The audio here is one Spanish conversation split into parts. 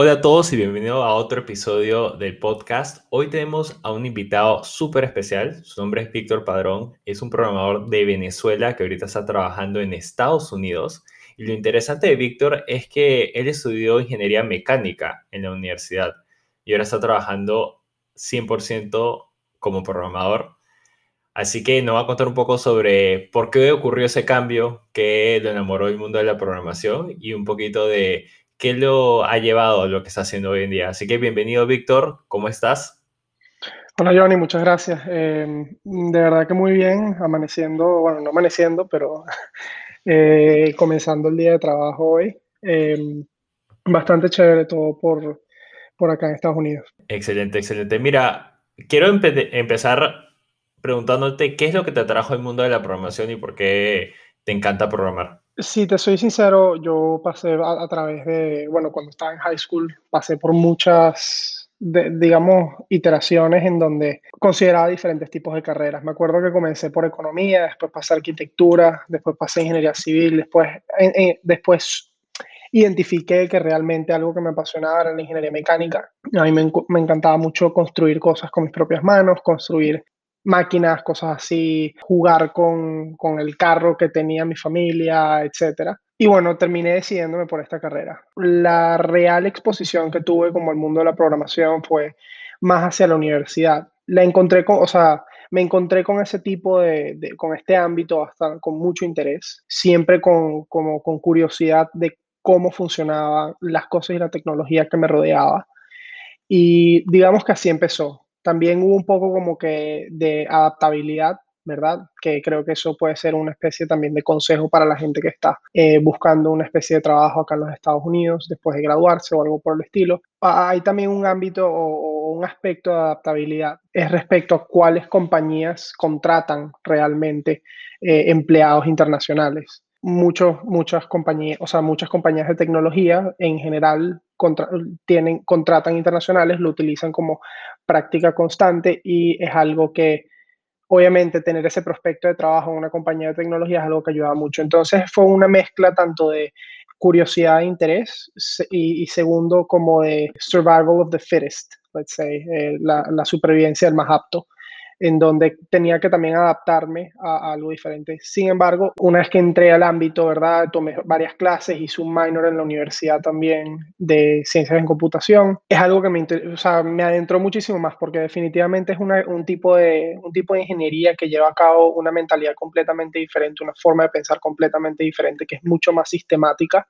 Hola a todos y bienvenidos a otro episodio del podcast. Hoy tenemos a un invitado súper especial. Su nombre es Víctor Padrón. Es un programador de Venezuela que ahorita está trabajando en Estados Unidos. Y lo interesante de Víctor es que él estudió ingeniería mecánica en la universidad y ahora está trabajando 100% como programador. Así que nos va a contar un poco sobre por qué ocurrió ese cambio que lo enamoró del mundo de la programación y un poquito de ¿qué lo ha llevado a lo que está haciendo hoy en día? Así que bienvenido, Víctor, ¿cómo estás? Hola, Johnny, muchas gracias. Em, de verdad que muy bien, amaneciendo, bueno, no amaneciendo, pero eh, comenzando el día de trabajo hoy. Em, bastante chévere todo por, por acá en Estados Unidos. Excelente, excelente. Mira, quiero empezar preguntándote qué es lo que te atrajo al mundo de la programación y por qué te encanta programar. Si te soy sincero, yo pasé a, través de, bueno, cuando estaba en high school, pasé por muchas, digamos, iteraciones en donde consideraba diferentes tipos de carreras. Me acuerdo que comencé por economía, después pasé a arquitectura, después pasé a ingeniería civil, después, después identifiqué que realmente algo que me apasionaba era la ingeniería mecánica. A mí me, me, encantaba mucho construir cosas con mis propias manos, construir máquinas, cosas así, jugar con, con el carro que tenía mi familia, etc. Y bueno, terminé decidiéndome por esta carrera. La real exposición que tuve como el mundo de la programación fue más hacia la universidad. La encontré con, o sea, me encontré con ese tipo de, con este ámbito hasta con mucho interés, siempre con, como, con curiosidad de cómo funcionaban las cosas y la tecnología que me rodeaba. Y digamos que así empezó. También hubo un poco como que de adaptabilidad, ¿verdad? Que creo que eso puede ser una especie también de consejo para la gente que está eh, buscando una especie de trabajo acá en los Estados Unidos después de graduarse o algo por el estilo. Hay también un ámbito o, un aspecto de adaptabilidad, es respecto a cuáles compañías contratan realmente eh, empleados internacionales. Muchos, muchas compañías, o sea, muchas compañías de tecnología en general tienen, contratan internacionales, lo utilizan como práctica constante y es algo que obviamente tener ese prospecto de trabajo en una compañía de tecnología es algo que ayuda mucho. Entonces fue una mezcla tanto de curiosidad e interés y, segundo como de survival of the fittest, let's say, eh, la, la, supervivencia del más apto en donde tenía que también adaptarme a, algo diferente. Sin embargo, una vez que entré al ámbito, ¿verdad? Tomé varias clases, hice un minor en la universidad también de ciencias en computación. Es algo que me, o sea, me adentró muchísimo más porque definitivamente es un, tipo de, un tipo de ingeniería que lleva a cabo una mentalidad completamente diferente, una forma de pensar completamente diferente, que es mucho más sistemática.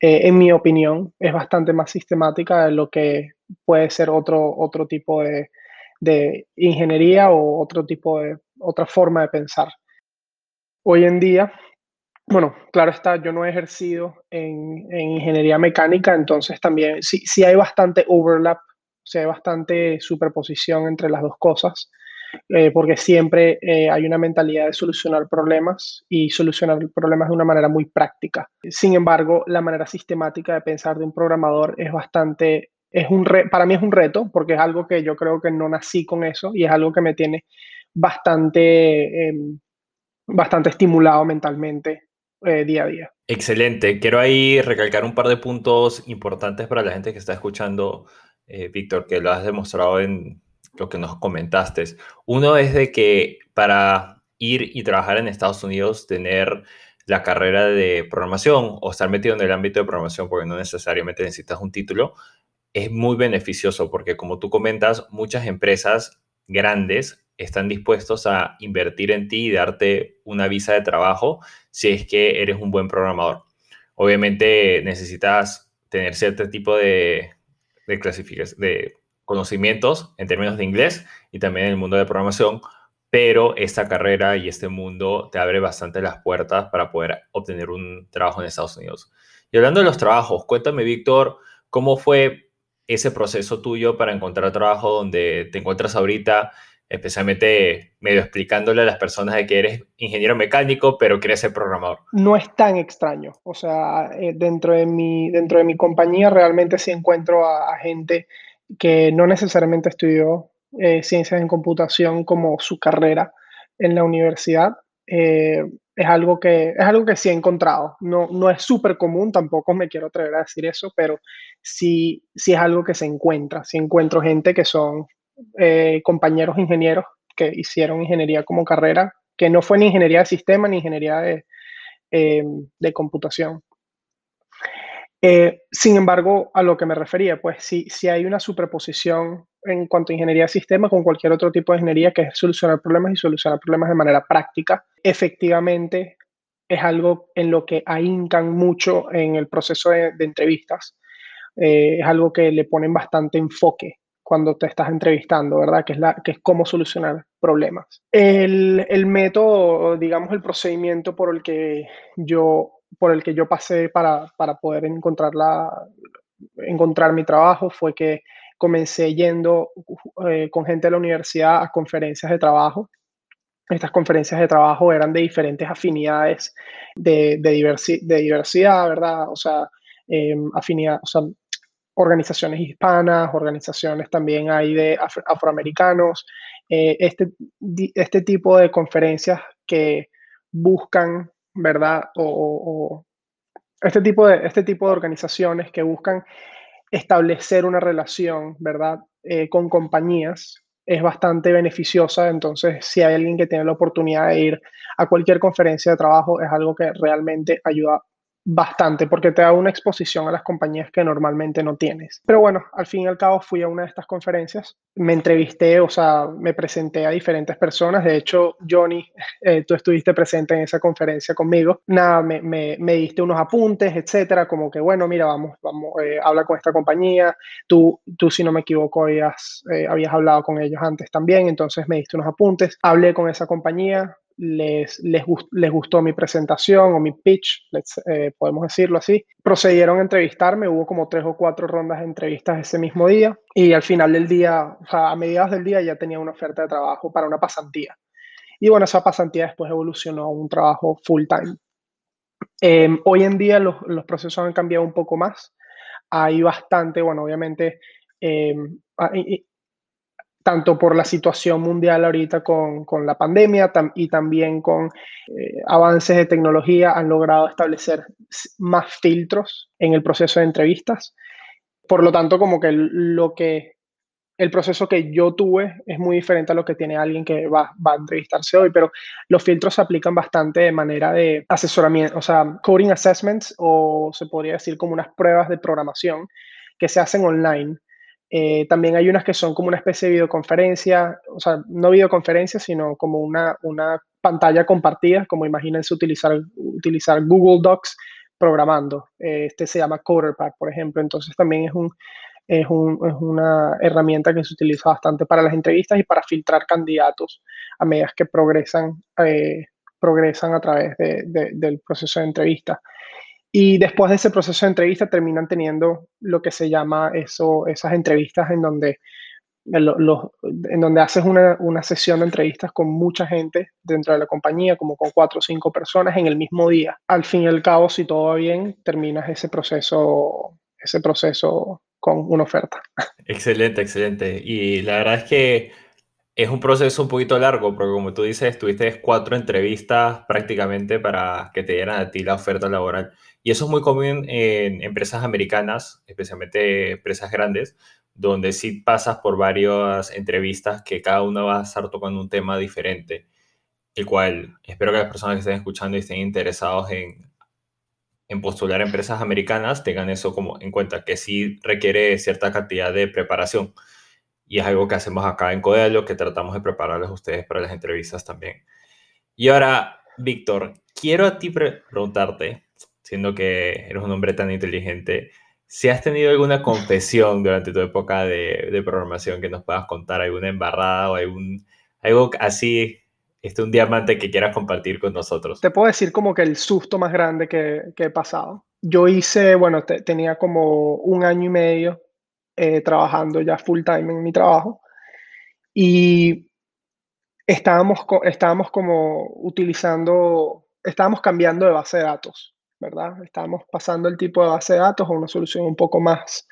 Eh, en mi opinión, es bastante más sistemática de lo que puede ser otro, otro tipo de, de ingeniería o otro tipo de, otra forma de pensar. Hoy en día, bueno, claro está, yo no he ejercido en, ingeniería mecánica, entonces también sí, sí hay bastante overlap, o hay bastante superposición entre las dos cosas, eh, porque siempre eh, hay una mentalidad de solucionar problemas y solucionar problemas de una manera muy práctica. Sin embargo, la manera sistemática de pensar de un programador es bastante es un para mí es un reto porque es algo que yo creo que no nací con eso y es algo que me tiene bastante, em, bastante estimulado mentalmente eh, día a día. Excelente. Quiero ahí recalcar un par de puntos importantes para la gente que está escuchando, eh, Víctor, que lo has demostrado en lo que nos comentaste. Uno es de que para ir y trabajar en Estados Unidos, tener la carrera de programación o estar metido en el ámbito de programación, porque no necesariamente necesitas un título, es muy beneficioso porque como tú comentas, muchas empresas grandes están dispuestos a invertir en ti y darte una visa de trabajo si es que eres un buen programador. Obviamente necesitas tener cierto tipo de, de, de conocimientos en términos de inglés y también en el mundo de programación, pero esta carrera y este mundo te abre bastante las puertas para poder obtener un trabajo en Estados Unidos. Y hablando de los trabajos, cuéntame, Víctor, ¿cómo fue ese proceso tuyo para encontrar trabajo donde te encuentras ahorita, especialmente medio explicándole a las personas de que eres ingeniero mecánico, pero quieres ser programador? No es tan extraño. O sea, eh, dentro, de mi, dentro de mi compañía realmente sí encuentro a, gente que no necesariamente estudió eh, ciencias en computación como su carrera en la universidad. Eh, es algo que, es algo que sí he encontrado. No, no es súper común, tampoco me quiero atrever a decir eso, pero sí, sí es algo que se encuentra. Sí encuentro gente que son eh, compañeros ingenieros que hicieron ingeniería como carrera, que no fue ni ingeniería de sistema ni ingeniería de, eh, de computación. Eh, sin embargo, a lo que me refería, pues si, si hay una superposición en cuanto a ingeniería de sistema con cualquier otro tipo de ingeniería que es solucionar problemas y solucionar problemas de manera práctica, efectivamente es algo en lo que ahincan mucho en el proceso de, entrevistas. Eh, es algo que le ponen bastante enfoque cuando te estás entrevistando, ¿verdad? Que es, la, que es cómo solucionar problemas. El, el método, digamos, el procedimiento por el que yo por el que yo pasé para, para poder encontrar, encontrar mi trabajo fue que comencé yendo eh, con gente de la universidad a conferencias de trabajo. Estas conferencias de trabajo eran de diferentes afinidades de, de, de diversidad, ¿verdad? O sea, em, afinidad, o sea, organizaciones hispanas, organizaciones también hay de afroamericanos, eh, este, este tipo de conferencias que buscan ¿verdad? O, este, tipo de, este tipo de organizaciones que buscan establecer una relación, ¿verdad? Eh, con compañías es bastante beneficiosa, entonces si hay alguien que tiene la oportunidad de ir a cualquier conferencia de trabajo, es algo que realmente ayuda bastante porque te da una exposición a las compañías que normalmente no tienes. Pero bueno, al fin y al cabo fui a una de estas conferencias, me entrevisté, o sea, me presenté a diferentes personas. De hecho, Johnny, eh, tú estuviste presente en esa conferencia conmigo. Nada, me, me, me, diste unos apuntes, etcétera, como que bueno, mira, vamos, vamos, eh, habla con esta compañía. Tú, tú si no me equivoco, habías, eh, habías hablado con ellos antes también, entonces me diste unos apuntes. Hablé con esa compañía, les, les, gustó mi presentación o mi pitch, eh, podemos decirlo así. Procedieron a entrevistarme, hubo como tres o cuatro rondas de entrevistas ese mismo día y al final del día, a mediados del día ya tenía una oferta de trabajo para una pasantía. Y bueno, esa pasantía después evolucionó a un trabajo full time. Em, hoy en día los, los, procesos han cambiado un poco más. Hay bastante, bueno, obviamente eh, tanto por la situación mundial ahorita con, con la pandemia y también con eh, avances de tecnología, han logrado establecer más filtros en el proceso de entrevistas. Por lo tanto, como que lo que el proceso que yo tuve es muy diferente a lo que tiene alguien que va, va, a entrevistarse hoy, pero los filtros se aplican bastante de manera de asesoramiento, o sea, coding assessments o se podría decir como unas pruebas de programación que se hacen online eh, también hay unas que son como una especie de videoconferencia, o sea, no videoconferencia, sino como una, una pantalla compartida, como imagínense utilizar, utilizar Google Docs programando. Eh, este se llama CoderPad, por ejemplo. Entonces también es, un, es, un, es, una herramienta que se utiliza bastante para las entrevistas y para filtrar candidatos a medida que progresan, eh, progresan a través de, del proceso de entrevista. Y después de ese proceso de entrevista terminan teniendo lo que se llama eso, esas entrevistas en donde, en donde haces una, una, sesión de entrevistas con mucha gente dentro de la compañía, como con cuatro o cinco personas en el mismo día. Al fin y al cabo, si todo va bien, terminas ese proceso, ese proceso con una oferta. Excelente, excelente. Y la verdad es que es un proceso un poquito largo, porque como tú dices, tuviste cuatro entrevistas prácticamente para que te dieran a ti la oferta laboral. Y eso es muy común en empresas americanas, especialmente empresas grandes, donde sí pasas por varias entrevistas que cada una va a estar tocando un tema diferente, el cual espero que las personas que estén escuchando y estén interesados en, en postular a empresas americanas tengan eso como en cuenta, que sí requiere cierta cantidad de preparación. Y es algo que hacemos acá en Codelo, que tratamos de prepararles a ustedes para las entrevistas también. Y ahora, Víctor, quiero a ti preguntarte, siendo que eres un hombre tan inteligente, si has tenido alguna confesión durante tu época de, programación que nos puedas contar, alguna embarrada o algún, algo así, este, un diamante que quieras compartir con nosotros. Te puedo decir como que el susto más grande que, que he pasado. Yo hice, bueno, tenía como un año y medio eh, trabajando ya full time en mi trabajo y estábamos, estábamos como utilizando, estábamos cambiando de base de datos. ¿verdad? Estamos pasando el tipo de base de datos a una solución un poco más,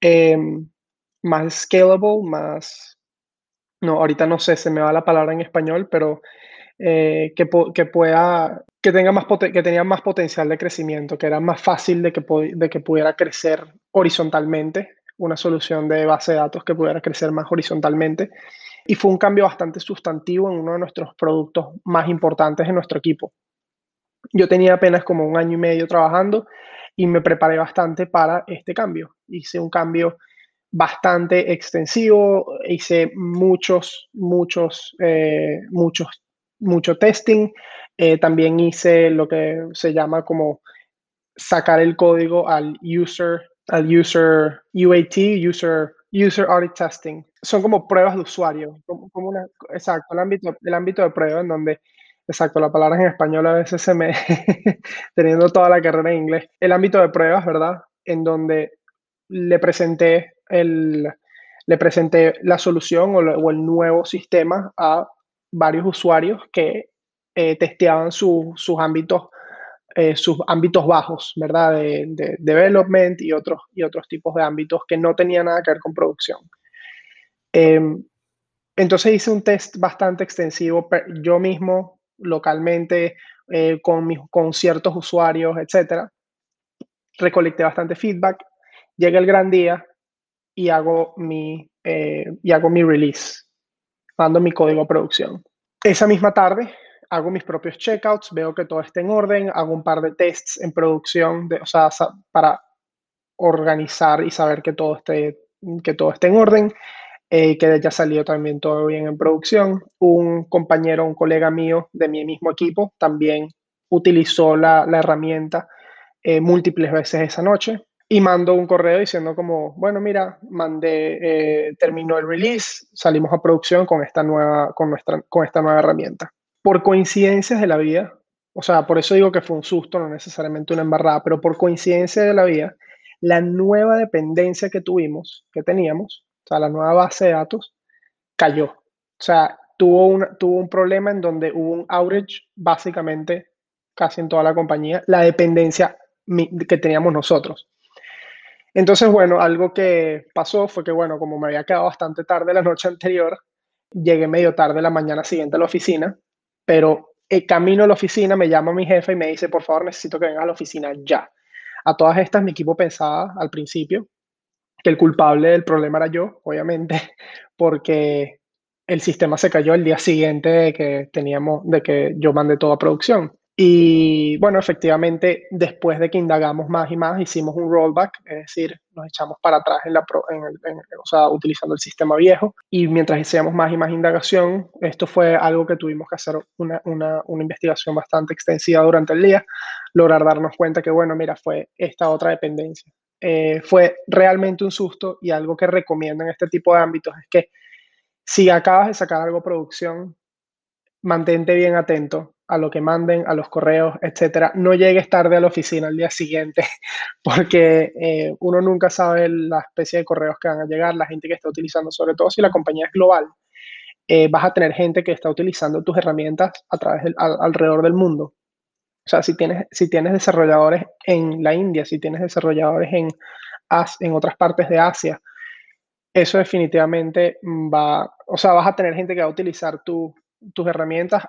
em, más scalable, más, no, ahorita no sé, se me va la palabra en español, pero eh, que, que, pueda, que, tenga más que tenía más potencial de crecimiento, que era más fácil de que, de que pudiera crecer horizontalmente, una solución de base de datos que pudiera crecer más horizontalmente. Y fue un cambio bastante sustantivo en uno de nuestros productos más importantes en nuestro equipo. Yo tenía apenas como un año y medio trabajando y me preparé bastante para este cambio. Hice un cambio bastante extensivo, hice muchos, muchos, eh, muchos, mucho testing. Eh, también hice lo que se llama como sacar el código al user, al user UAT, user, user audit testing. Son como pruebas de usuario, como, una, exacto, el ámbito, el ámbito de prueba en donde Exacto, la palabra en español a veces se me, teniendo toda la carrera en inglés. El ámbito de pruebas, ¿verdad? En donde le presenté, el, le presenté la solución o, el nuevo sistema a varios usuarios que eh, testeaban sus ámbitos, eh, sus ámbitos bajos, ¿verdad? De, development y otros, y otros tipos de ámbitos que no tenían nada que ver con producción. Em, entonces hice un test bastante extensivo yo mismo, localmente, eh, con, con ciertos usuarios, etc. Recolecté bastante feedback llega el gran día y hago mi, eh, y hago mi release, mando mi código a producción. Esa misma tarde hago mis propios checkouts, veo que todo esté en orden, hago un par de tests en producción, de, o sea, para organizar y saber que todo esté, que todo esté en orden, eh, que ya salió también todo bien en producción. Un compañero, un colega mío de mi mismo equipo también utilizó la, la herramienta eh, múltiples veces esa noche y mando un correo diciendo como, bueno, mira, mandé, eh, terminó el release, salimos a producción con esta, nueva, con, nuestra, con esta nueva herramienta. Por coincidencias de la vida, o sea, por eso digo que fue un susto, no necesariamente una embarrada, pero por coincidencia de la vida, la nueva dependencia que tuvimos, que teníamos, o sea, la nueva base de datos, cayó. O sea, tuvo un, tuvo un problema en donde hubo un outage básicamente casi en toda la compañía, la dependencia que teníamos nosotros. Entonces, bueno, algo que pasó fue que, bueno, como me había quedado bastante tarde la noche anterior, llegué medio tarde la mañana siguiente a la oficina, pero el camino a la oficina me llama mi jefe y me dice, por favor, necesito que vengas a la oficina ya. A todas estas, mi equipo pensaba al principio que el culpable del problema era yo, obviamente, porque el sistema se cayó el día siguiente que teníamos, de que yo mandé toda producción. Y bueno, efectivamente, después de que indagamos más y más, hicimos un rollback, es decir, nos echamos para atrás en la, o sea, utilizando el sistema viejo. Y mientras hacíamos más y más indagación, esto fue algo que tuvimos que hacer una, una, una investigación bastante extensiva durante el día, lograr darnos cuenta que, bueno, mira, fue esta otra dependencia. Eh, fue realmente un susto y algo que recomiendo en este tipo de ámbitos es que si acabas de sacar algo producción, mantente bien atento a lo que manden, a los correos, etcétera. No llegues tarde a la oficina al día siguiente, porque eh, uno nunca sabe la especie de correos que van a llegar, la gente que está utilizando, sobre todo si la compañía es global. Eh, vas a tener gente que está utilizando tus herramientas a través del, alrededor del mundo. O sea, si tienes, si tienes desarrolladores en la India, si tienes desarrolladores en, en otras partes de Asia, eso definitivamente va, o sea, vas a tener gente que va a utilizar tus herramientas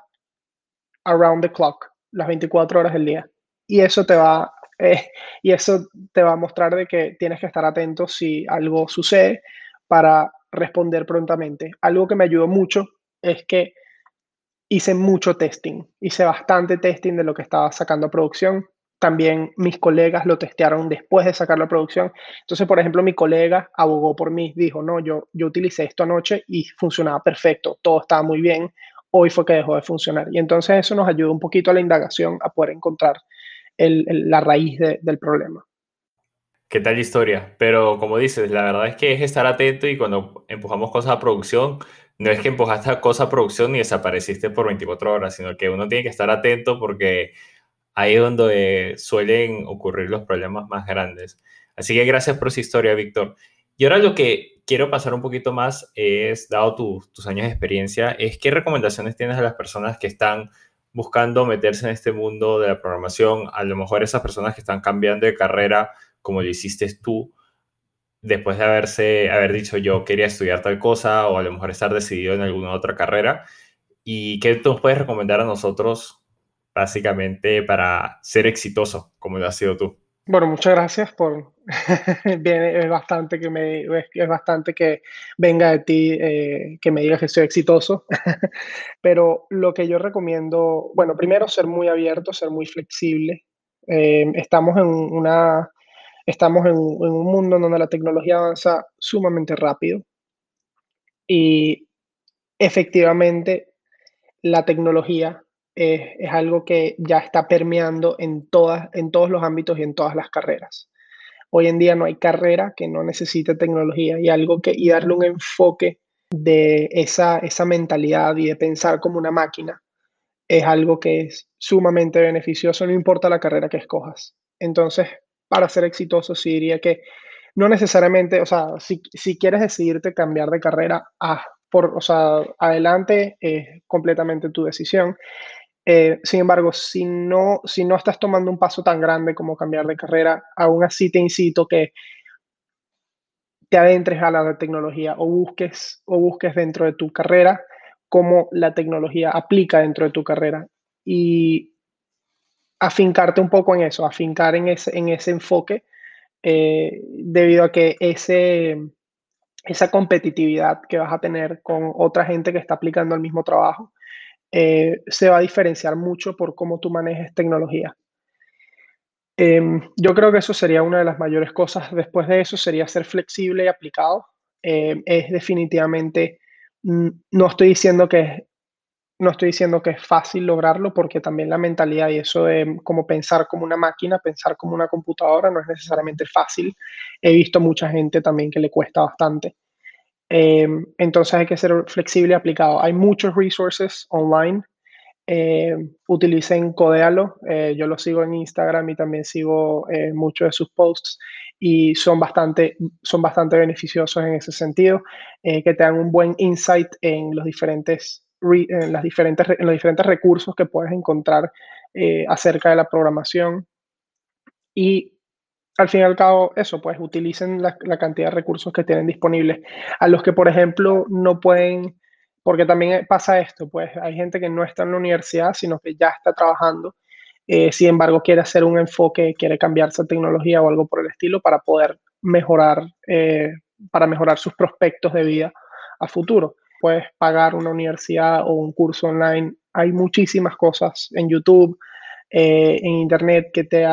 around the clock, las 24 horas del día. Y eso te va, eh, y eso te va a mostrar de que tienes que estar atento si algo sucede para responder prontamente. Algo que me ayudó mucho es que hice mucho testing, hice bastante testing de lo que estaba sacando a producción. También mis colegas lo testearon después de sacarlo a producción. Entonces, por ejemplo, mi colega abogó por mí, dijo, no, yo, yo utilicé esto anoche y funcionaba perfecto, todo estaba muy bien hoy fue que dejó de funcionar. Y entonces eso nos ayuda un poquito a la indagación a poder encontrar la raíz del problema. ¿Qué tal historia? Pero como dices, la verdad es que es estar atento y cuando empujamos cosas a producción, no es que empujaste cosas a producción y desapareciste por 24 horas, sino que uno tiene que estar atento porque ahí es donde suelen ocurrir los problemas más grandes. Así que gracias por esa historia, Víctor. Y ahora lo que quiero pasar un poquito más es, dado tus años de experiencia, es qué recomendaciones tienes a las personas que están buscando meterse en este mundo de la programación, a lo mejor esas personas que están cambiando de carrera como lo hiciste tú, después de haberse, haber dicho yo quería estudiar tal cosa o a lo mejor estar decidido en alguna otra carrera. ¿Y qué nos puedes recomendar a nosotros, básicamente, para ser exitoso, como lo has sido tú? Bueno, muchas gracias por... es bastante que me es bastante que venga de ti eh, que me digas que soy exitoso, pero lo que yo recomiendo, bueno, primero ser muy abierto, ser muy flexible. Eh, estamos en una estamos en, en un mundo donde la tecnología avanza sumamente rápido y efectivamente la tecnología es algo que ya está permeando en, todas, en todos los ámbitos y en todas las carreras. Hoy en día no hay carrera que no necesite tecnología y algo que y darle un enfoque de esa, esa mentalidad y de pensar como una máquina es algo que es sumamente beneficioso, no importa la carrera que escojas. Entonces, para ser exitoso, sí diría que no necesariamente, o sea, si, si quieres decidirte cambiar de carrera, ah, por, o sea, adelante es completamente tu decisión. Eh, sin embargo, si no, si no estás tomando un paso tan grande como cambiar de carrera, aún así te incito que te adentres a la tecnología o busques, o busques dentro de tu carrera cómo la tecnología aplica dentro de tu carrera y afincarte un poco en eso, afincar en ese, en ese enfoque, eh, debido a que ese, esa competitividad que vas a tener con otra gente que está aplicando el mismo trabajo eh, se va a diferenciar mucho por cómo tú manejes tecnología. Em, yo creo que eso sería una de las mayores cosas. Después de eso sería ser flexible y aplicado. Em, es definitivamente, mm, no estoy diciendo que no estoy diciendo que es fácil lograrlo porque también la mentalidad y eso de como pensar como una máquina, pensar como una computadora no es necesariamente fácil. He visto mucha gente también que le cuesta bastante. Eh, entonces hay que ser flexible y aplicado. Hay muchos resources online. Eh, utilicen Codealo. Eh, yo lo sigo en Instagram y también sigo muchos de sus posts y son bastante, son bastante beneficiosos en ese sentido, que te dan un buen insight en los diferentes, en las diferentes, en los diferentes recursos que puedes encontrar acerca de la programación. Y al fin y al cabo, eso, pues utilicen la, cantidad de recursos que tienen disponibles. A los que, por ejemplo, no pueden, porque también pasa esto, pues hay gente que no está en la universidad, sino que ya está trabajando. Eh, sin embargo, quiere hacer un enfoque, quiere cambiarse a tecnología o algo por el estilo para poder mejorar, eh, para mejorar sus prospectos de vida a futuro. Puedes pagar una universidad o un curso online. Hay muchísimas cosas en YouTube, eh, en Internet que te,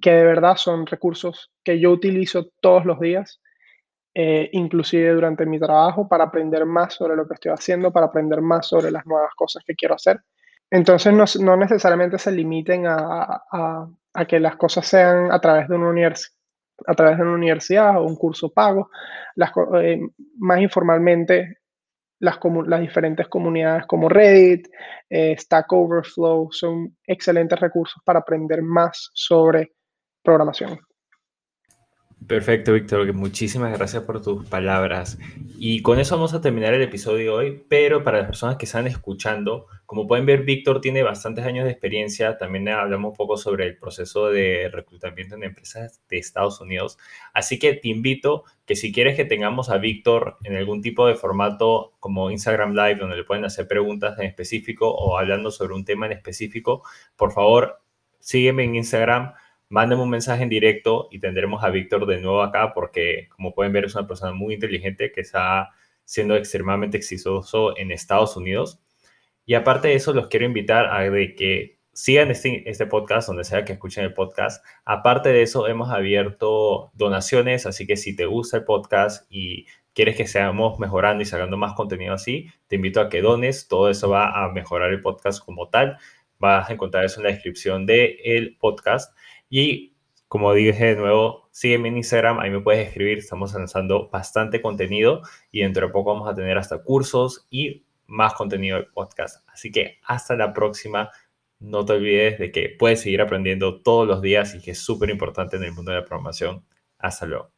que de verdad son recursos que yo utilizo todos los días, eh, inclusive durante mi trabajo, para aprender más sobre lo que estoy haciendo, para aprender más sobre las nuevas cosas que quiero hacer. Entonces no, no necesariamente se limiten a, a, que las cosas sean a través de una universidad a través de una universidad o un curso pago, eh, más informalmente las, las, diferentes comunidades como Reddit, eh, Stack Overflow son excelentes recursos para aprender más sobre programación. Perfecto, Víctor. Muchísimas gracias por tus palabras. Y con eso vamos a terminar el episodio hoy, pero para las personas que están escuchando, como pueden ver, Víctor tiene bastantes años de experiencia. También hablamos un poco sobre el proceso de reclutamiento en empresas de Estados Unidos. Así que te invito que si quieres que tengamos a Víctor en algún tipo de formato como Instagram Live, donde le pueden hacer preguntas en específico o hablando sobre un tema en específico, por favor, sígueme en Instagram mándenme un mensaje en directo y tendremos a Víctor de nuevo acá porque, como pueden ver, es una persona muy inteligente que está siendo extremadamente exitoso en Estados Unidos. Y aparte de eso, los quiero invitar a que sigan este, este podcast, donde sea que escuchen el podcast. Aparte de eso, hemos abierto donaciones, así que si te gusta el podcast y quieres que seamos mejorando y sacando más contenido así, te invito a que dones. Todo eso va a mejorar el podcast como tal. Vas a encontrar eso en la descripción del podcast. Y como dije de nuevo, sígueme en Instagram, ahí me puedes escribir, estamos lanzando bastante contenido y dentro de poco vamos a tener hasta cursos y más contenido de podcast. Así que hasta la próxima. No te olvides de que puedes seguir aprendiendo todos los días y que es súper importante en el mundo de la programación. Hasta luego.